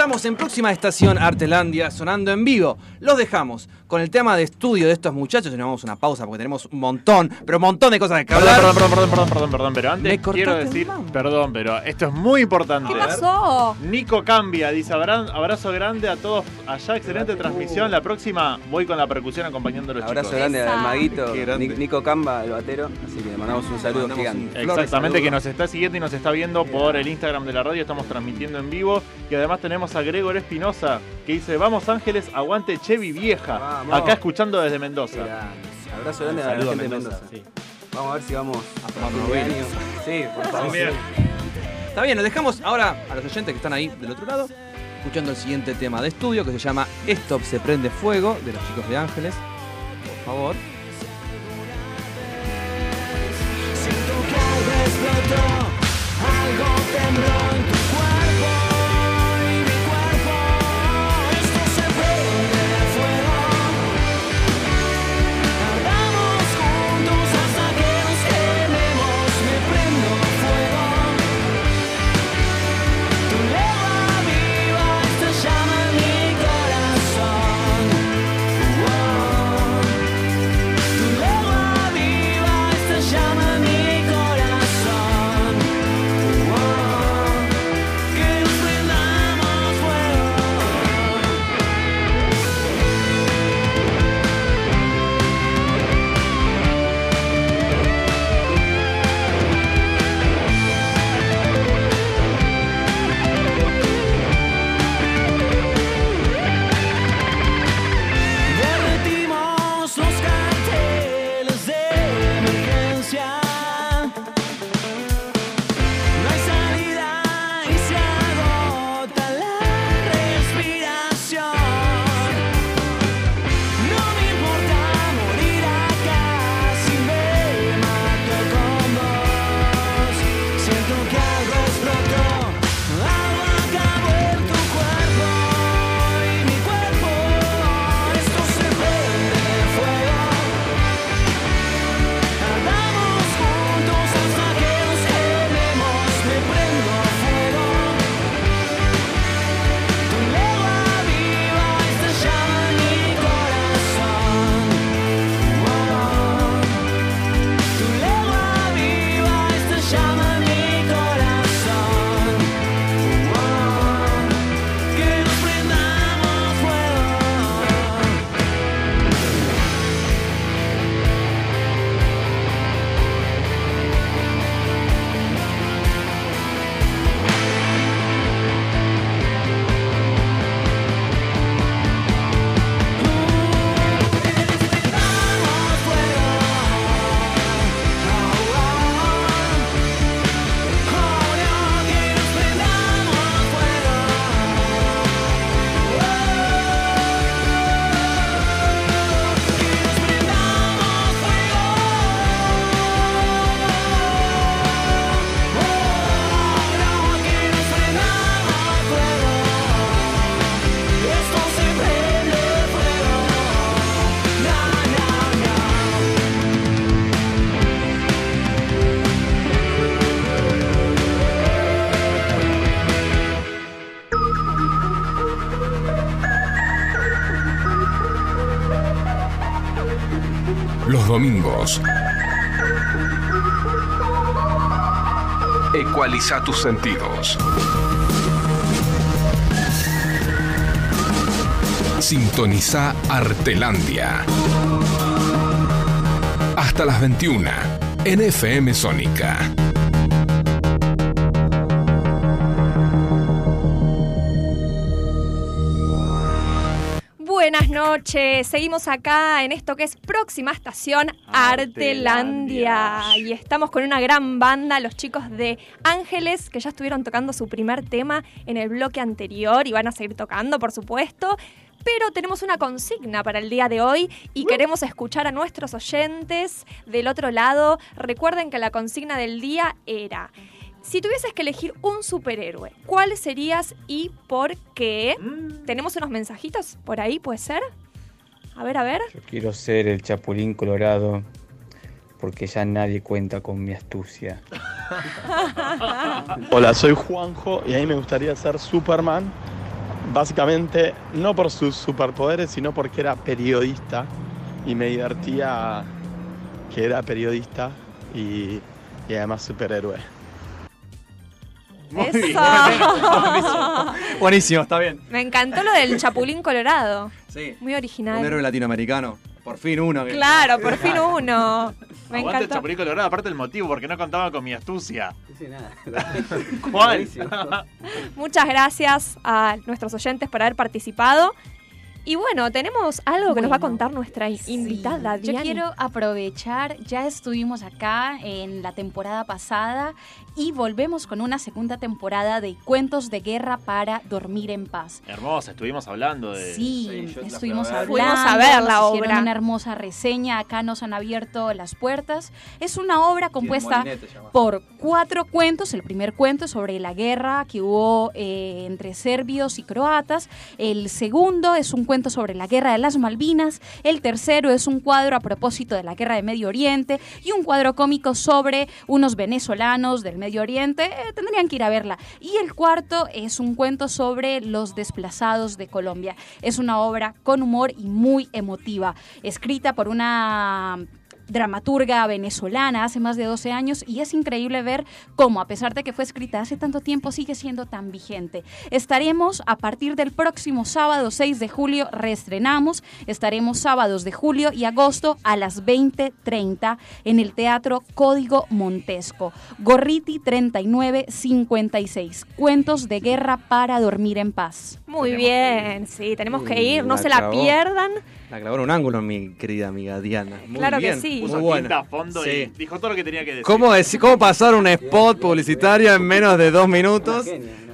estamos en próxima estación Artelandia sonando en vivo. Los dejamos con el tema de estudio de estos muchachos y nos vamos a una pausa porque tenemos un montón, pero un montón de cosas que hablar. perdón, perdón, perdón, perdón, perdón, perdón, pero antes quiero decir, perdón, pero esto es muy importante. ¿Qué pasó? Nico cambia, dice "Abra- abrazo grande a todos allá, excelente transmisión. La próxima voy con la percusión acompañando a los Abrazo chicos. grande al maguito, grande. Nico Camba, el batero. Así que le mandamos un saludo mandamos gigante. Exactamente, que nos está siguiendo y nos está viendo por el Instagram de la radio, estamos transmitiendo en vivo. Y además tenemos a Gregor Espinosa, que dice, vamos Ángeles, aguante Chevy vieja. Vamos. Acá escuchando desde Mendoza. Abrazo grande a la gente de Mendoza, Mendoza. Vamos a ver si vamos a. Sí, por favor. Bien. Está bien, nos dejamos ahora a los oyentes que están ahí del otro lado, escuchando el siguiente tema de estudio que se llama Esto se prende fuego, de los chicos de Ángeles. Por favor. Siento que Ecualiza tus sentidos. Sintoniza Artelandia. Hasta las 21 en FM Sónica. Noches, seguimos acá en esto que es próxima estación Artelandia. Y estamos con una gran banda, los chicos de Ángeles, que ya estuvieron tocando su primer tema en el bloque anterior y van a seguir tocando, por supuesto. Pero tenemos una consigna para el día de hoy y queremos escuchar a nuestros oyentes del otro lado. Recuerden que la consigna del día era, si tuvieses que elegir un superhéroe, ¿cuál serías y por qué? ¿Tenemos unos mensajitos por ahí, puede ser? A ver, a ver. Quiero ser el Chapulín Colorado porque ya nadie cuenta con mi astucia. Hola, soy Juanjo y a mí me gustaría ser Superman. Básicamente, no por sus superpoderes, sino porque era periodista y me divertía que era periodista y, y además superhéroe. Muy Eso. bien. Buenísimo, está bien. Me encantó lo del Chapulín Colorado. Sí. Muy original. Un héroe latinoamericano. Por fin uno. que- Claro, por fin uno. Me Aguante el encantó. Chapulín Colorado, aparte el motivo, porque no contaba con mi astucia. nada. ¿Cuál? Muchas gracias a nuestros oyentes por haber participado. Y bueno, tenemos algo que nos va a contar nuestra invitada, Yo quiero aprovechar, ya estuvimos acá en la temporada pasada y volvemos con una segunda temporada de Cuentos de Guerra para Dormir en Paz. Hermosa, estuvimos hablando de. Sí, estuvimos hablando. Fuimos a ver la hicieron obra. una hermosa reseña, acá nos han abierto las puertas. Es una obra compuesta por cuatro cuentos. El primer cuento es sobre la guerra que hubo eh, entre serbios y croatas. El segundo es un cuento sobre la guerra de las Malvinas. El tercero es un cuadro a propósito de la guerra de Medio Oriente. Y un cuadro cómico sobre unos venezolanos del Medio Oriente. Eh, tendrían que ir a verla. Y el cuarto es un cuento sobre los desplazados de Colombia. Es una obra con humor y muy emotiva. Escrita por una dramaturga venezolana hace más de 12 años y es increíble ver cómo, a pesar de que fue escrita hace tanto tiempo, sigue siendo tan vigente. Estaremos a partir del próximo sábado 6 de julio, reestrenamos, estaremos sábados de julio y agosto a las 20.30 en el Teatro Código Montesco. Gorriti 3956, Cuentos de Guerra para Dormir en Paz. Muy bien, sí, tenemos que ir, no se la pierdan. La clavó en un ángulo, mi querida amiga Diana. Muy Claro que bien, sí. Puso Muy tinta a fondo y Sí. dijo todo lo que tenía que decir. ¿Cómo, ¿Cómo pasar un spot publicitario en menos de dos minutos?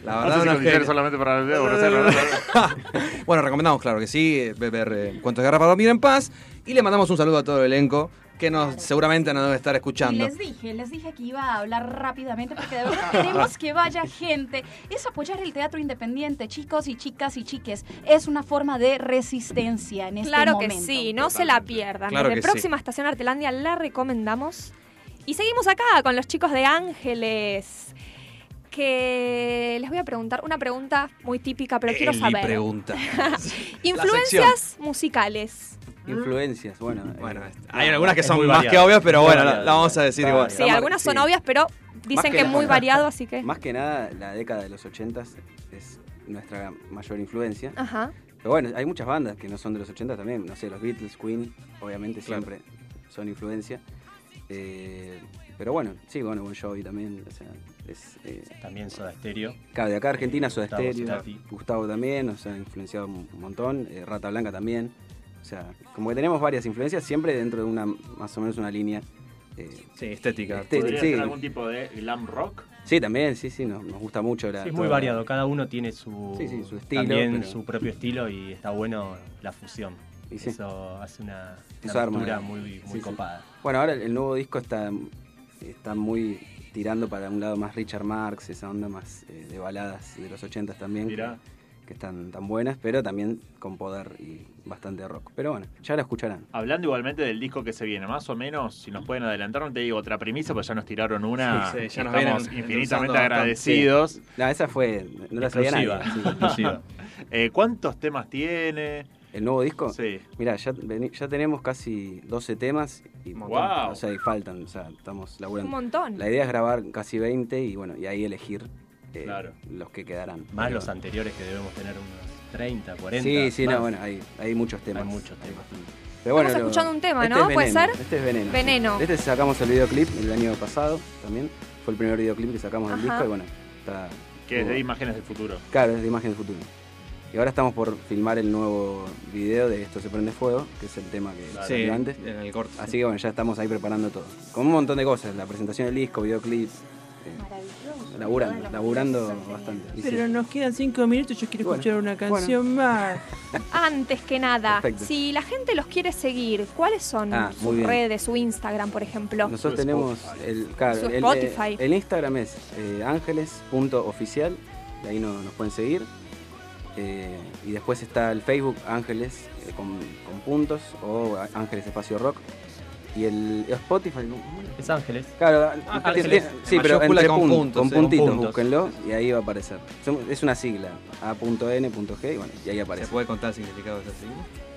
La No verdad, sé si una solamente para ofrecerlo. Bueno, recomendamos, claro que sí, eh, ver eh, Cuentos de Guerra para dormir en paz. Y le mandamos un saludo a todo el elenco que nos seguramente nos debe estar Y escuchando. les dije, les dije que iba a hablar rápidamente porque de verdad queremos que vaya gente. Es apoyar el teatro independiente, chicos y chicas y chiques. Es una forma de resistencia en este Claro momento. que sí, no se la pierdan. Claro Desde sí. próxima estación Artelandia la recomendamos. Y seguimos acá con los chicos de Ángeles. Que les voy a preguntar una pregunta muy típica, pero quiero saber. pregunta. Influencias musicales. Influencias, bueno. Bueno, eh, hay algunas que son muy más variado. que obvias, pero Muy bueno, la, variado. la vamos a decir igual. Sí, algunas son sí. obvias, pero dicen que, que es muy variado, así que. Más que nada, la década de los 80 es nuestra mayor influencia. Ajá. Pero bueno, hay muchas bandas que no son de los 80 también. No sé, los Beatles, Queen, obviamente siempre son influencia. Eh, pero bueno, sí, bueno, Bon Jovi también. O sea, es, eh, También Soda Stereo. Claro, de acá Argentina, Soda Gustavo Stereo. Gustavo también, nos ha influenciado un montón, eh, Rata Blanca también. O sea, como que tenemos varias influencias, siempre dentro de una, más o menos una línea. eh, Sí, estética. estética, ¿Podría sí. ser algún tipo de glam rock? Sí, también, sí, sí, nos, nos gusta mucho. La, Sí, es muy toda- variado, cada uno tiene su, Sí, sí, su estilo, también pero- su propio estilo y está bueno la fusión. Y sí. Eso hace una, una Eso arma, mezcla eh. muy, muy Sí, sí. copada. Bueno, ahora el, el nuevo disco está, está muy tirando para un lado más Richard Marx, esa onda más eh, de baladas de los 80 también. Mirá. Que, que están tan buenas, pero también con poder y bastante rock. Pero bueno, ya la escucharán. Hablando igualmente del disco que se viene, más o menos, si nos pueden adelantar, no te digo otra premisa, pues ya nos tiraron una. Sí, sí, ya nos Estamos vienen infinitamente agradecidos. Sí. No, esa fue, no la sabía nadie. Eh, ¿Cuántos temas tiene? ¿El nuevo disco? Sí. Mira, ya tenemos casi 12 temas y, Wow. o sea, y faltan, o sea, estamos laburando. Un montón. La idea es grabar casi 20 y bueno, y ahí elegir eh, Claro. los que quedarán. Más Pero- los anteriores que debemos tener unos 30, 40. Sí, sí, no, bueno, hay, hay muchos temas. Hay muchos temas. Pero bueno, Estamos lo- escuchando un tema, este ¿no? es ¿Puede ser? Este es Veneno. sí. Veneno. Este sacamos el videoclip el año pasado también. Fue el primer videoclip que sacamos del disco y bueno, está... Que es de imágenes del futuro. Claro, es de Imagen del Futuro. Y ahora estamos por filmar el nuevo video de Esto se prende fuego, que es el tema que Sí, salió antes. en el corto. Así que bueno, ya estamos ahí preparando todo. Con un montón de cosas, la presentación del disco, videoclip. Laburando, laburando bastante. Y sí. Pero nos quedan cinco minutos, yo quiero Bueno, escuchar una canción más. Antes que nada, Perfecto. si la gente los quiere seguir, ¿cuáles son Ah, sus bien. redes, su Instagram, por ejemplo? Nosotros tenemos el, claro, Su el, Spotify. eh, el Instagram es eh, ángeles.oficial, de ahí no- nos pueden seguir. Eh, y después está el Facebook Ángeles eh, con, con puntos o Ángeles Espacio Rock. Y el Spotify, ¿no? Es Ángeles. Claro, Ah, Ángeles. sí, pero entre con pun- puntos, con sí, con puntitos, puntos. búsquenlo y ahí va a aparecer. Es una sigla, A.N.G y bueno, y ahí aparece. ¿Se puede contar el significado de esa sigla?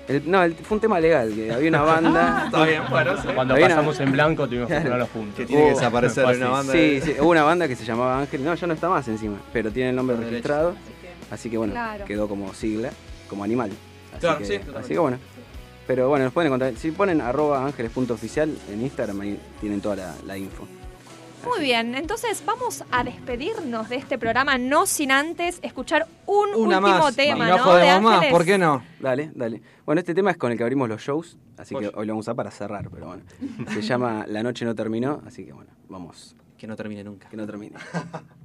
El- no, el- fue un tema legal, que había una banda. Está bien, bueno, sí. Cuando Había una- pasamos en blanco tuvimos que poner los puntos. Que tiene que Hubo- desaparecer una banda. Sí, de- sí, hubo una banda que se llamaba Ángel. No, ya no está más encima, pero tiene el nombre registrado. Así que bueno, Claro. quedó como sigla, como animal. Así Claro, que, sí, así que bueno. Pero bueno, nos pueden encontrar. Si ponen arroba ángeles.oficial en Instagram, ahí tienen toda la, la info. Muy bien, entonces vamos a despedirnos de este programa, no sin antes escuchar un Una último más. tema, y no ¿no? de más, Ángeles. ¿por qué no? Dale, dale. Bueno, este tema es con el que abrimos los shows, así que hoy lo vamos a usar para cerrar, pero bueno. Se llama La noche no terminó, así que bueno, vamos. Que no termine nunca. Que no termine.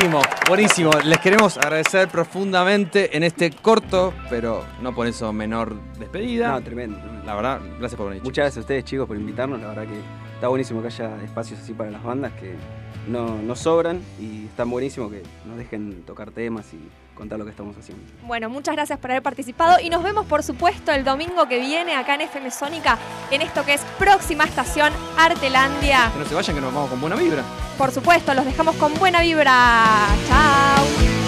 Buenísimo, buenísimo. Les queremos agradecer profundamente en este corto, pero no por eso menor despedida. No, tremendo. La verdad, gracias por venir. Muchas gracias a ustedes, chicos, por invitarnos. La verdad que está buenísimo que haya espacios así para las bandas que no, no sobran y están buenísimo que nos dejen tocar temas y contar lo que estamos haciendo. Bueno, muchas gracias por haber participado y nos vemos, por supuesto, el domingo que viene acá en FM Sónica en esto que es próxima estación Artelandia. Que no se vayan, que nos vamos con buena vibra. Por supuesto, los dejamos con buena vibra. Chao.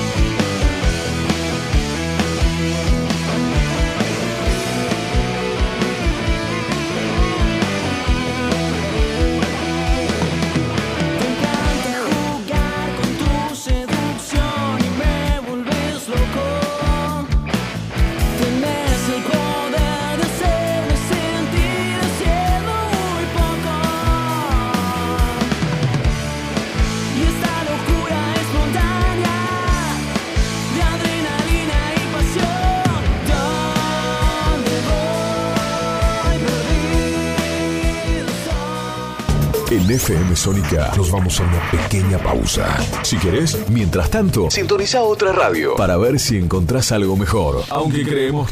FM Sónica nos vamos a una pequeña pausa. Si querés, mientras tanto, sintoniza otra radio para ver si encontrás algo mejor. Aunque creemos que